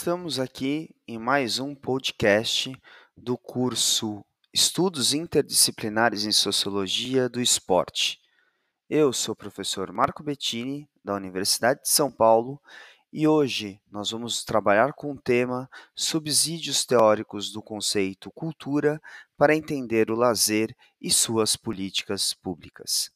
Estamos aqui em mais um podcast do curso Estudos Interdisciplinares em Sociologia do Esporte. Eu sou o professor Marco Bettini, da Universidade de São Paulo, e hoje nós vamos trabalhar com o tema Subsídios teóricos do conceito cultura para entender o lazer e suas políticas públicas.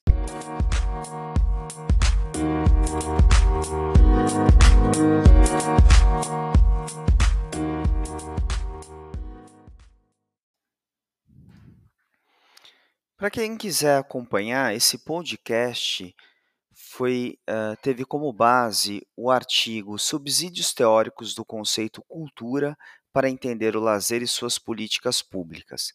Para quem quiser acompanhar, esse podcast foi, uh, teve como base o artigo Subsídios Teóricos do Conceito Cultura para entender o lazer e suas políticas públicas.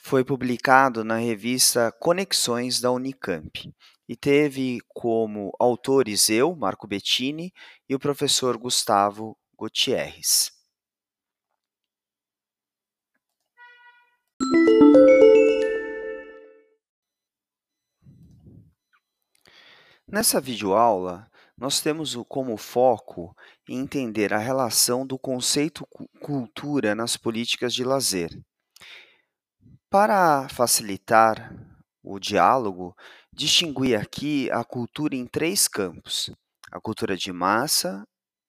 Foi publicado na revista Conexões da Unicamp e teve como autores eu, Marco Bettini, e o professor Gustavo Gutierrez. Nessa videoaula, nós temos como foco entender a relação do conceito cultura nas políticas de lazer. Para facilitar o diálogo, distingui aqui a cultura em três campos: a cultura de massa,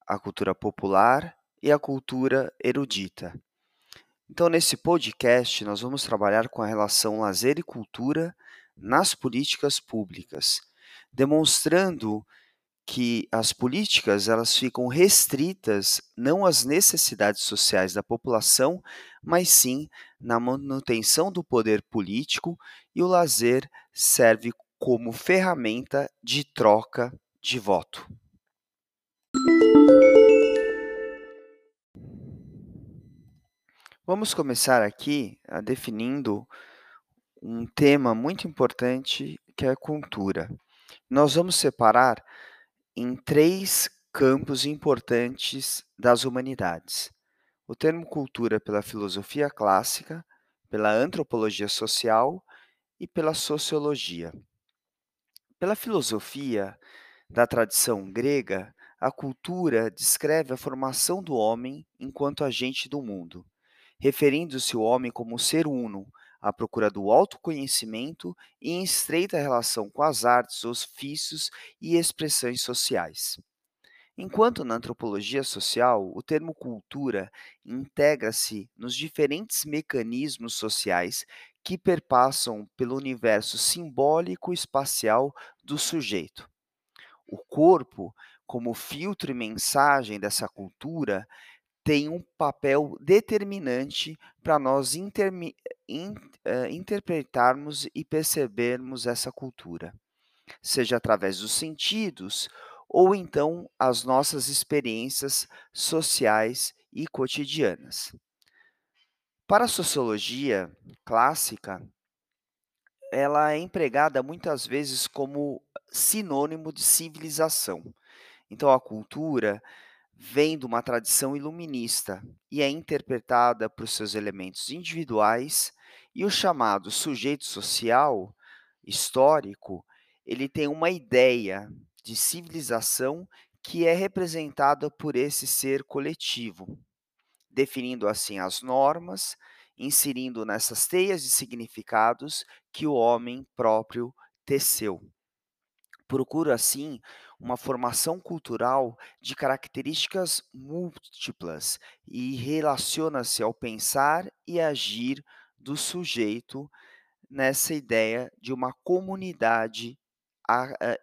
a cultura popular e a cultura erudita. Então, nesse podcast, nós vamos trabalhar com a relação lazer e cultura nas políticas públicas demonstrando que as políticas elas ficam restritas não às necessidades sociais da população, mas sim na manutenção do poder político e o lazer serve como ferramenta de troca de voto. Vamos começar aqui a definindo um tema muito importante que é a cultura nós vamos separar em três campos importantes das humanidades: o termo cultura pela filosofia clássica, pela antropologia social e pela sociologia. Pela filosofia da tradição grega, a cultura descreve a formação do homem enquanto agente do mundo, referindo-se ao homem como ser uno, à procura do autoconhecimento e em estreita relação com as artes, ofícios e expressões sociais. Enquanto na antropologia social, o termo cultura integra-se nos diferentes mecanismos sociais que perpassam pelo universo simbólico e espacial do sujeito. O corpo, como filtro e mensagem dessa cultura, tem um papel determinante para nós in, uh, interpretarmos e percebermos essa cultura, seja através dos sentidos ou então as nossas experiências sociais e cotidianas. Para a sociologia clássica, ela é empregada muitas vezes como sinônimo de civilização. Então, a cultura vem de uma tradição iluminista e é interpretada por seus elementos individuais e o chamado sujeito social histórico, ele tem uma ideia de civilização que é representada por esse ser coletivo, definindo assim as normas, inserindo nessas teias de significados que o homem próprio teceu. Procura assim uma formação cultural de características múltiplas e relaciona-se ao pensar e agir do sujeito nessa ideia de uma comunidade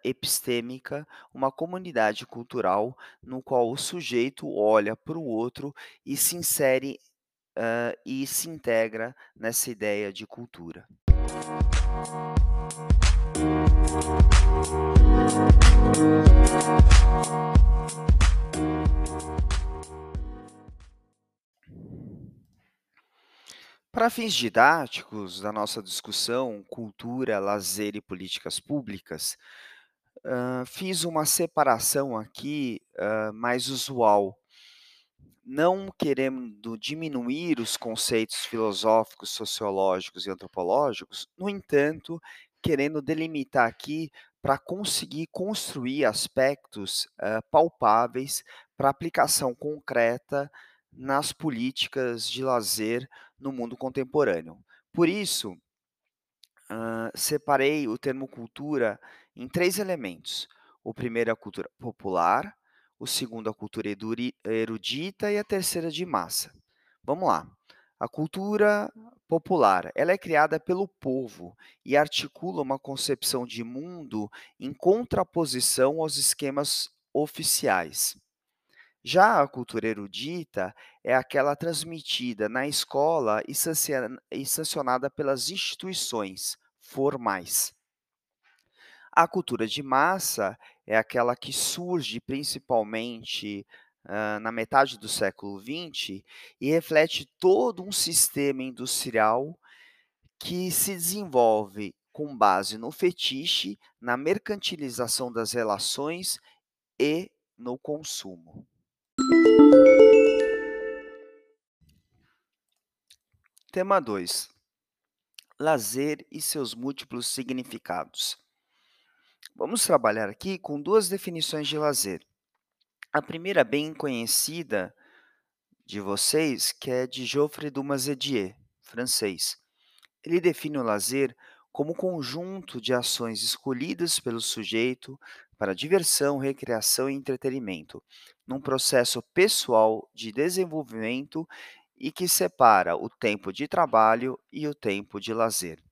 epistêmica, uma comunidade cultural no qual o sujeito olha para o outro e se insere uh, e se integra nessa ideia de cultura. Para fins didáticos da nossa discussão cultura, lazer e políticas públicas, uh, fiz uma separação aqui uh, mais usual, não querendo diminuir os conceitos filosóficos, sociológicos e antropológicos, no entanto, querendo delimitar aqui para conseguir construir aspectos, hã, palpáveis para aplicação concreta nas políticas de lazer no mundo contemporâneo. Por isso, hã, separei o termo cultura em 3 elementos. O primeiro é a cultura popular, o segundo a cultura erudita e a terceira de massa. Vamos lá. A cultura popular, ela é criada pelo povo e articula uma concepção de mundo em contraposição aos esquemas oficiais. Já a cultura erudita é aquela transmitida na escola e sancion sancionada pelas instituições formais. A cultura de massa é aquela que surge principalmente, na metade do século XX e reflete todo um sistema industrial que se desenvolve com base no fetiche, na mercantilização das relações e no consumo. Tema 2: lazer e seus múltiplos significados. Vamos trabalhar aqui com 2 definições de lazer. A primeira bem conhecida de vocês, que é de Geoffrey Dumas-Edier, francês. Ele define o lazer como conjunto de ações escolhidas pelo sujeito para diversão, recreação e entretenimento, num processo pessoal de desenvolvimento e que separa o tempo de trabalho e o tempo de lazer.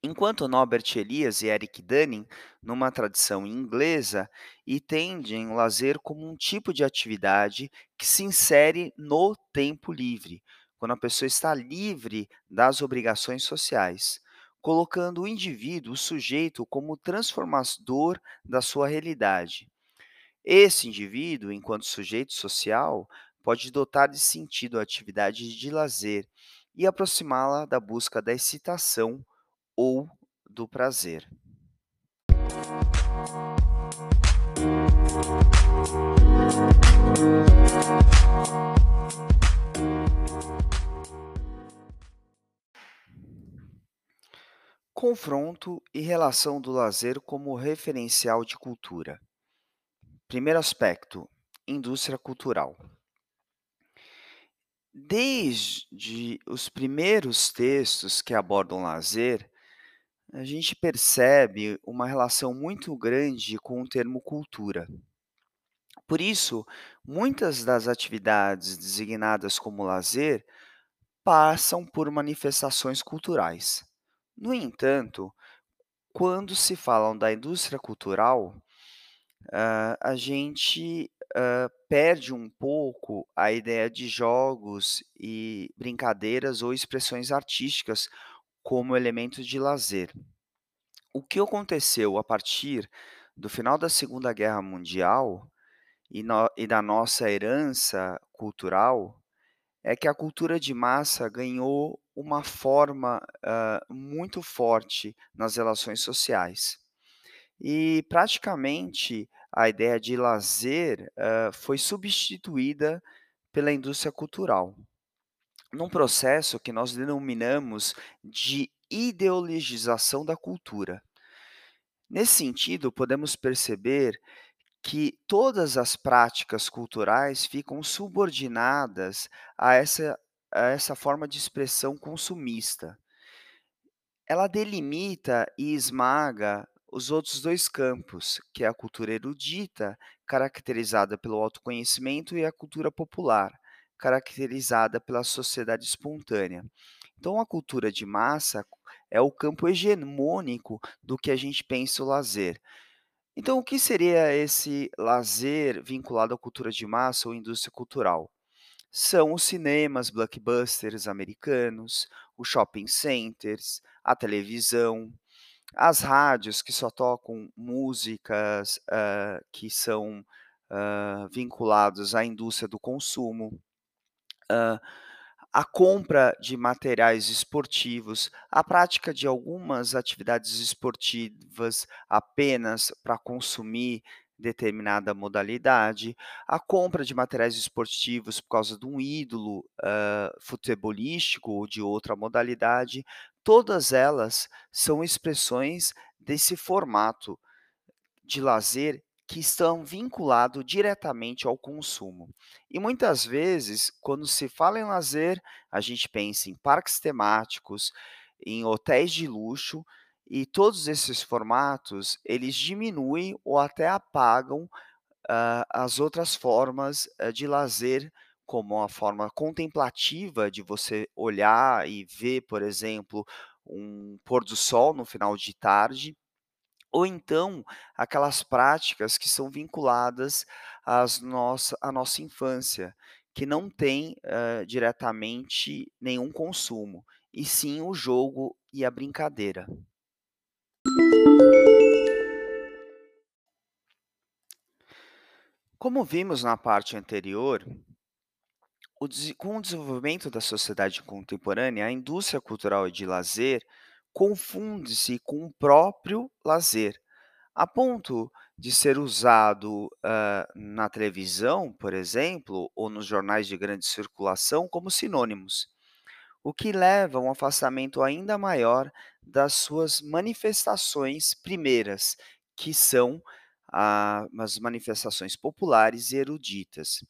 Enquanto Norbert Elias e Eric Dunning, numa tradição inglesa, entendem o lazer como um tipo de atividade que se insere no tempo livre, quando a pessoa está livre das obrigações sociais, colocando o indivíduo, o sujeito, como transformador da sua realidade. Esse indivíduo, enquanto sujeito social, pode dotar de sentido a atividade de lazer e aproximá-la da busca da excitação ou do prazer. Confronto e relação do lazer como referencial de cultura. Primeiro aspecto, indústria cultural. Desde os primeiros textos que abordam lazer, a gente percebe uma relação muito grande com o termo cultura. Por isso, muitas das atividades designadas como lazer passam por manifestações culturais. No entanto, quando se falam da indústria cultural, hã, a gente, hã, perde um pouco a ideia de jogos e brincadeiras ou expressões artísticas como elementos de lazer. O que aconteceu a partir do final da Segunda Guerra Mundial e no e da nossa herança cultural, é que a cultura de massa ganhou uma forma, hã, muito forte nas relações sociais. E praticamente a ideia de lazer, hã, foi substituída pela indústria cultural, num processo que nós denominamos de ideologização da cultura. Nesse sentido, podemos perceber que todas as práticas culturais ficam subordinadas a essa a essa forma de expressão consumista. Ela delimita e esmaga os outros 2 campos, que é a cultura erudita, caracterizada pelo autoconhecimento, e a cultura popular, caracterizada pela sociedade espontânea. Então a cultura de massa é o campo hegemônico do que a gente pensa o lazer. Então o que seria esse lazer vinculado à cultura de massa ou indústria cultural? São os cinemas blockbusters americanos, os shopping centers, a televisão, as rádios que só tocam músicas, hã, que são, hã, vinculados à indústria do consumo. Hã, a compra de materiais esportivos, a prática de algumas atividades esportivas apenas para consumir determinada modalidade, a compra de materiais esportivos por causa de um ídolo, hã, futebolístico ou de outra modalidade, todas elas são expressões desse formato, de lazer que estão vinculados diretamente ao consumo. E muitas vezes, quando se fala em lazer, a gente pensa em parques temáticos, em hotéis de luxo, e todos esses formatos, eles diminuem ou até apagam, hã, as outras formas, hã, de lazer, como a forma contemplativa de você olhar e ver, por exemplo, um pôr do sol no final de tarde, ou então aquelas práticas que são vinculadas às nossa à nossa infância, que não tem, hã, diretamente nenhum consumo, e sim o jogo e a brincadeira. Como vimos na parte anterior, com o desenvolvimento da sociedade contemporânea, a indústria cultural e de lazer confunde-se com o próprio lazer, a ponto de ser usado, hã, na televisão, por exemplo, ou nos jornais de grande circulação como sinônimos, o que leva a um afastamento ainda maior das suas manifestações primeiras, que são a as manifestações populares e eruditas.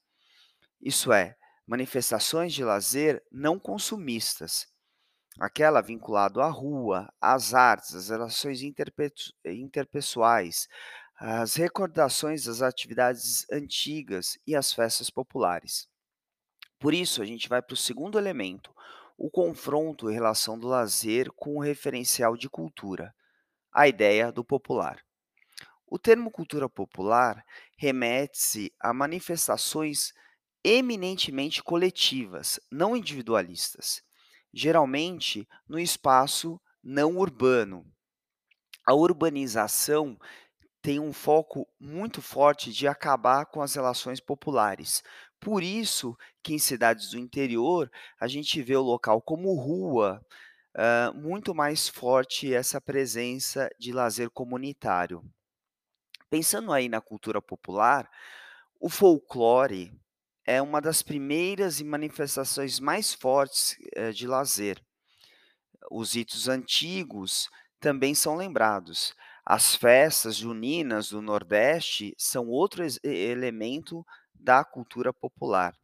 Isso é, manifestações de lazer não consumistas, aquela vinculado à rua, às artes, às relações interpesso interpessoais, as recordações das atividades antigas e as festas populares. Por isso, a gente vai para o segundo elemento, o confronto em relação do lazer com o referencial de cultura, a ideia do popular. O termo cultura popular remete-se a manifestações eminentemente coletivas, não individualistas, geralmente no espaço não urbano. A urbanização tem um foco muito forte de acabar com as relações populares. Por isso que em cidades do interior, a gente vê o local como rua, hã, muito mais forte essa presença de lazer comunitário. Pensando aí na cultura popular, o folclore é uma das primeiras e manifestações mais fortes, eh, de lazer. Os ritos antigos também são lembrados. As festas juninas do nordeste são outro elemento da cultura popular.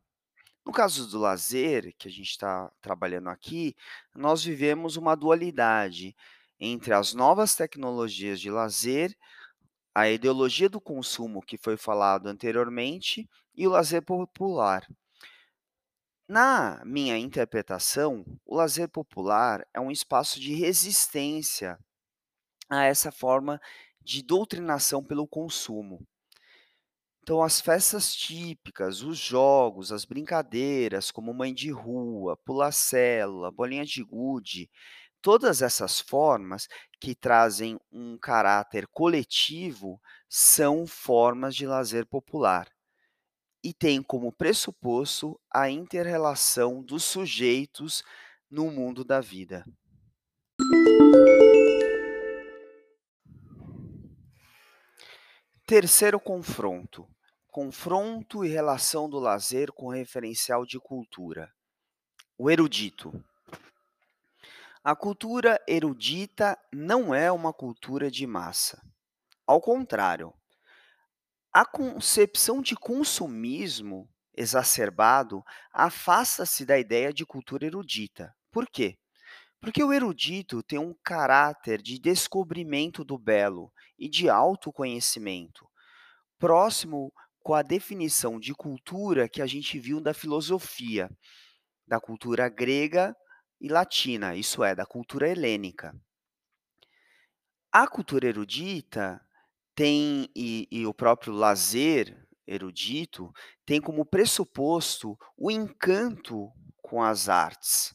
No caso do lazer, que a gente está trabalhando aqui, nós vivemos uma dualidade entre as novas tecnologias de lazer, a ideologia do consumo que foi falado anteriormente e o lazer popular. Na minha interpretação, o lazer popular é um espaço de resistência a essa forma de doutrinação pelo consumo. Então as festas típicas, os jogos, as brincadeiras, como mãe de rua, pula-célula, bolinha de gude, todas essas formas que trazem um caráter coletivo, são formas de lazer popular. E tem como pressuposto a inter-relação dos sujeitos no mundo da vida. Terceiro confronto, confronto e relação do lazer com referencial de cultura. O erudito. A cultura erudita não é uma cultura de massa. Ao contrário, a concepção de consumismo exacerbado afasta-se da ideia de cultura erudita. Por quê? Porque o erudito tem um caráter de descobrimento do belo e de autoconhecimento, próximo com a definição de cultura que a gente viu da filosofia, da cultura grega e latina, isso é, da cultura helênica. A cultura erudita tem e e o próprio lazer erudito, tem como pressuposto o encanto com as artes,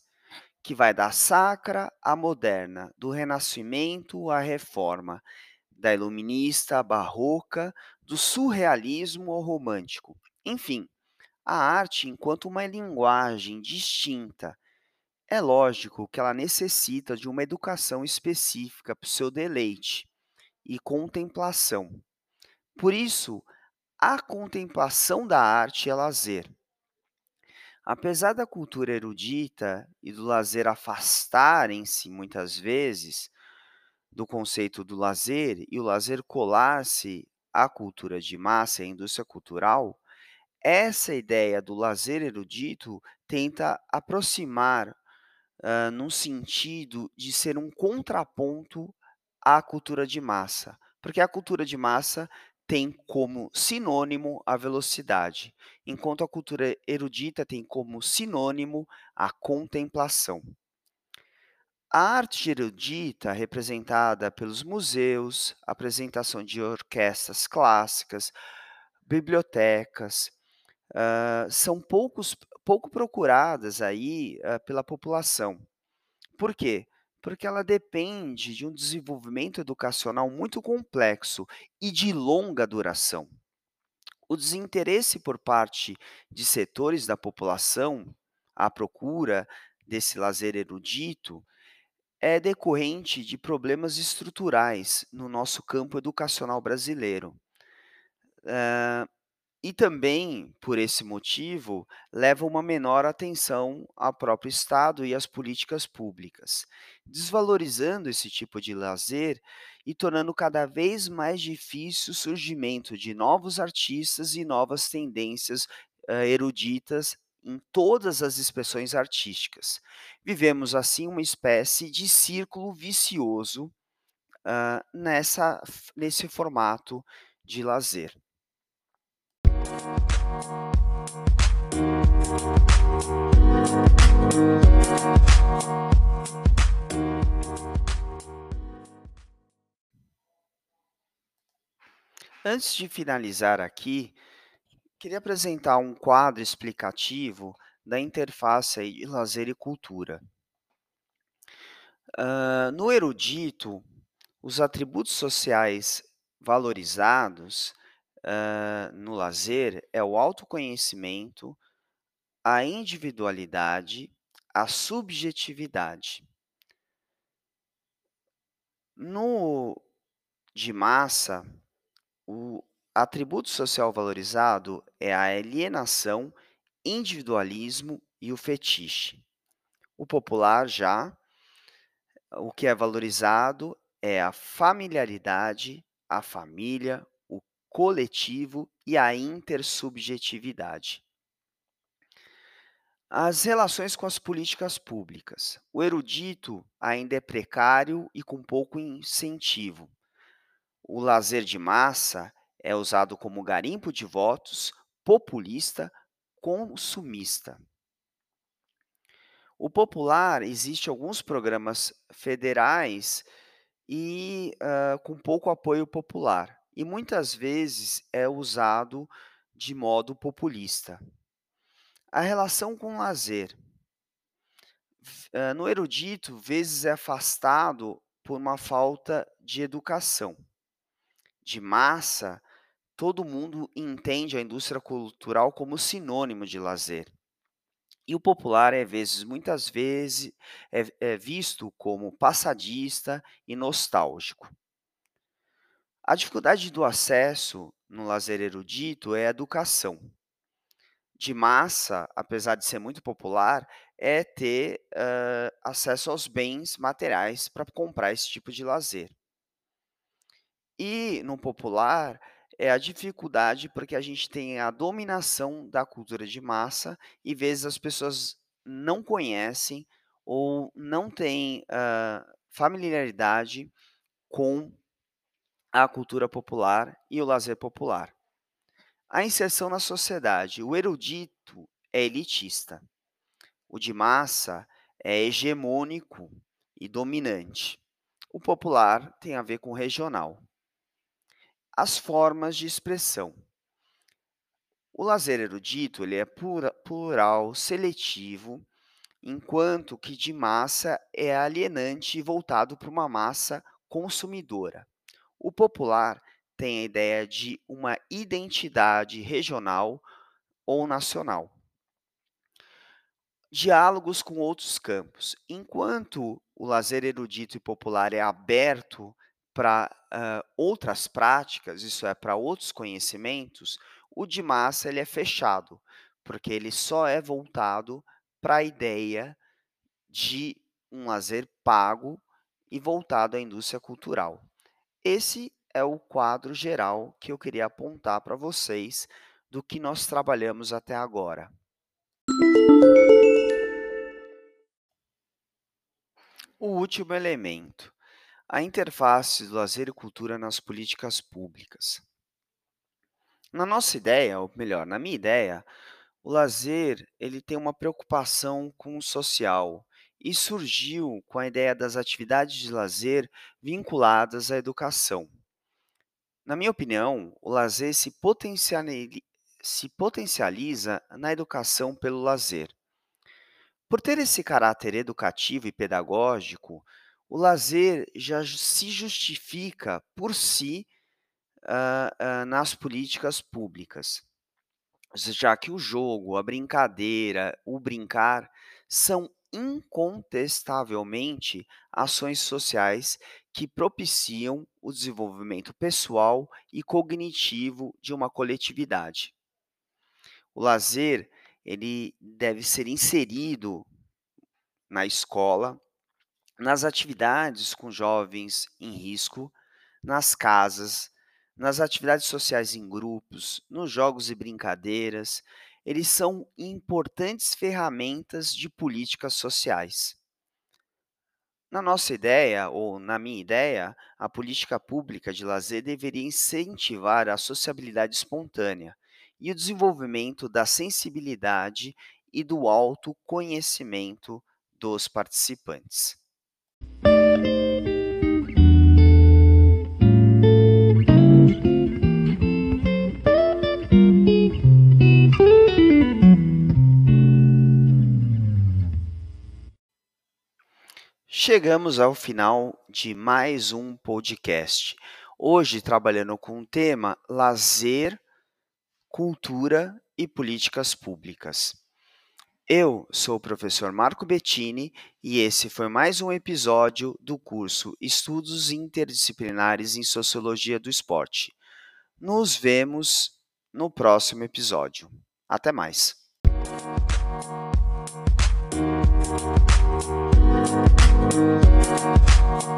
que vai da sacra à moderna, do renascimento à reforma, da iluminista à barroca, do surrealismo ao romântico. Enfim, a arte enquanto uma linguagem distinta. É lógico que ela necessita de uma educação específica para o seu deleite e contemplação. Por isso, a contemplação da arte é lazer. Apesar da cultura erudita e do lazer afastarem-se muitas vezes do conceito do lazer e o lazer colar-se a cultura de massa e a indústria cultural, essa ideia do lazer erudito tenta aproximar, num sentido de ser um contraponto à cultura de massa, porque a cultura de massa tem como sinônimo a velocidade, enquanto a cultura erudita tem como sinônimo a contemplação. A arte erudita, representada pelos museus, apresentação de orquestras clássicas, bibliotecas, hã, são poucos pouco procuradas aí, hã, pela população. Por quê? Porque ela depende de um desenvolvimento educacional muito complexo e de longa duração. O desinteresse por parte de setores da população à procura desse lazer erudito é decorrente de problemas estruturais no nosso campo educacional brasileiro. Hã, e também, por esse motivo, leva uma menor atenção ao próprio Estado e às políticas públicas, desvalorizando esse tipo de lazer e tornando cada vez mais difícil o surgimento de novos artistas e novas tendências, hã, eruditas em todas as expressões artísticas. Vivemos, assim, uma espécie de círculo vicioso, hã, nessa nesse formato de lazer. Antes de finalizar aqui, queria apresentar um quadro explicativo da interface de lazer e cultura. Hã, no erudito, os atributos sociais valorizados, hã, no lazer é o autoconhecimento, a individualidade, a subjetividade. No de massa, o atributo social valorizado é a alienação, individualismo e o fetiche. O popular já, o que é valorizado é a familiaridade, a família, coletivo e a intersubjetividade. As relações com as políticas públicas. O erudito ainda é precário e com pouco incentivo. O lazer de massa é usado como garimpo de votos, populista, consumista. O popular, existe alguns programas federais e, hã, com pouco apoio popular, e muitas vezes é usado de modo populista. A relação com o lazer. Hã, no erudito, vezes é afastado por uma falta de educação. De massa, todo mundo entende a indústria cultural como sinônimo de lazer. E o popular é vezes muitas vezes é é visto como passadista e nostálgico. A dificuldade do acesso no lazer erudito é a educação. De massa, apesar de ser muito popular, é ter, hã, acesso aos bens materiais pra comprar esse tipo de lazer. E no popular, é a dificuldade, porque a gente tem a dominação da cultura de massa e vezes as pessoas não conhecem ou não têm, hã, familiaridade com a cultura popular e o lazer popular. A inserção na sociedade. O erudito é elitista. O de massa é hegemônico e dominante. O popular tem a ver com regional. As formas de expressão. O lazer erudito, ele é plura plural, seletivo, enquanto que de massa é alienante e voltado pra uma massa consumidora. O popular tem a ideia de uma identidade regional ou nacional. Diálogos com outros campos. Enquanto o lazer erudito e popular é aberto pra, hã, outras práticas, isso é, pra outros conhecimentos, o de massa ele é fechado, porque ele só é voltado pra a ideia de um lazer pago e voltado à indústria cultural. Esse é o quadro geral que eu queria apontar para vocês do que nós trabalhamos até agora. O último elemento, a interface do lazer e cultura nas políticas públicas. Na nossa ideia, ou melhor, na minha ideia, o lazer ele tem uma preocupação com o social e surgiu com a ideia das atividades de lazer vinculadas à educação. Na minha opinião, o lazer se, potenciali- se potencializa na educação pelo lazer. Por ter esse caráter educativo e pedagógico, o lazer já se justifica por si ah, ah, nas políticas públicas, já que o jogo, a brincadeira, o brincar são incontestavelmente ações sociais que propiciam o desenvolvimento pessoal e cognitivo de uma coletividade. O lazer ele deve ser inserido na escola, nas atividades com jovens em risco, nas casas, nas atividades sociais em grupos, nos jogos e brincadeiras. Eles são importantes ferramentas de políticas sociais. Na nossa ideia, ou na minha ideia, a política pública de lazer deveria incentivar a sociabilidade espontânea e o desenvolvimento da sensibilidade e do autoconhecimento dos participantes. Chegamos ao final de mais um podcast. Hoje trabalhando com o tema lazer, cultura e políticas públicas. Eu sou o professor Marco Bettini e esse foi mais um episódio do curso Estudos Interdisciplinares em Sociologia do Esporte. Nos vemos no próximo episódio. Até mais. Thank you.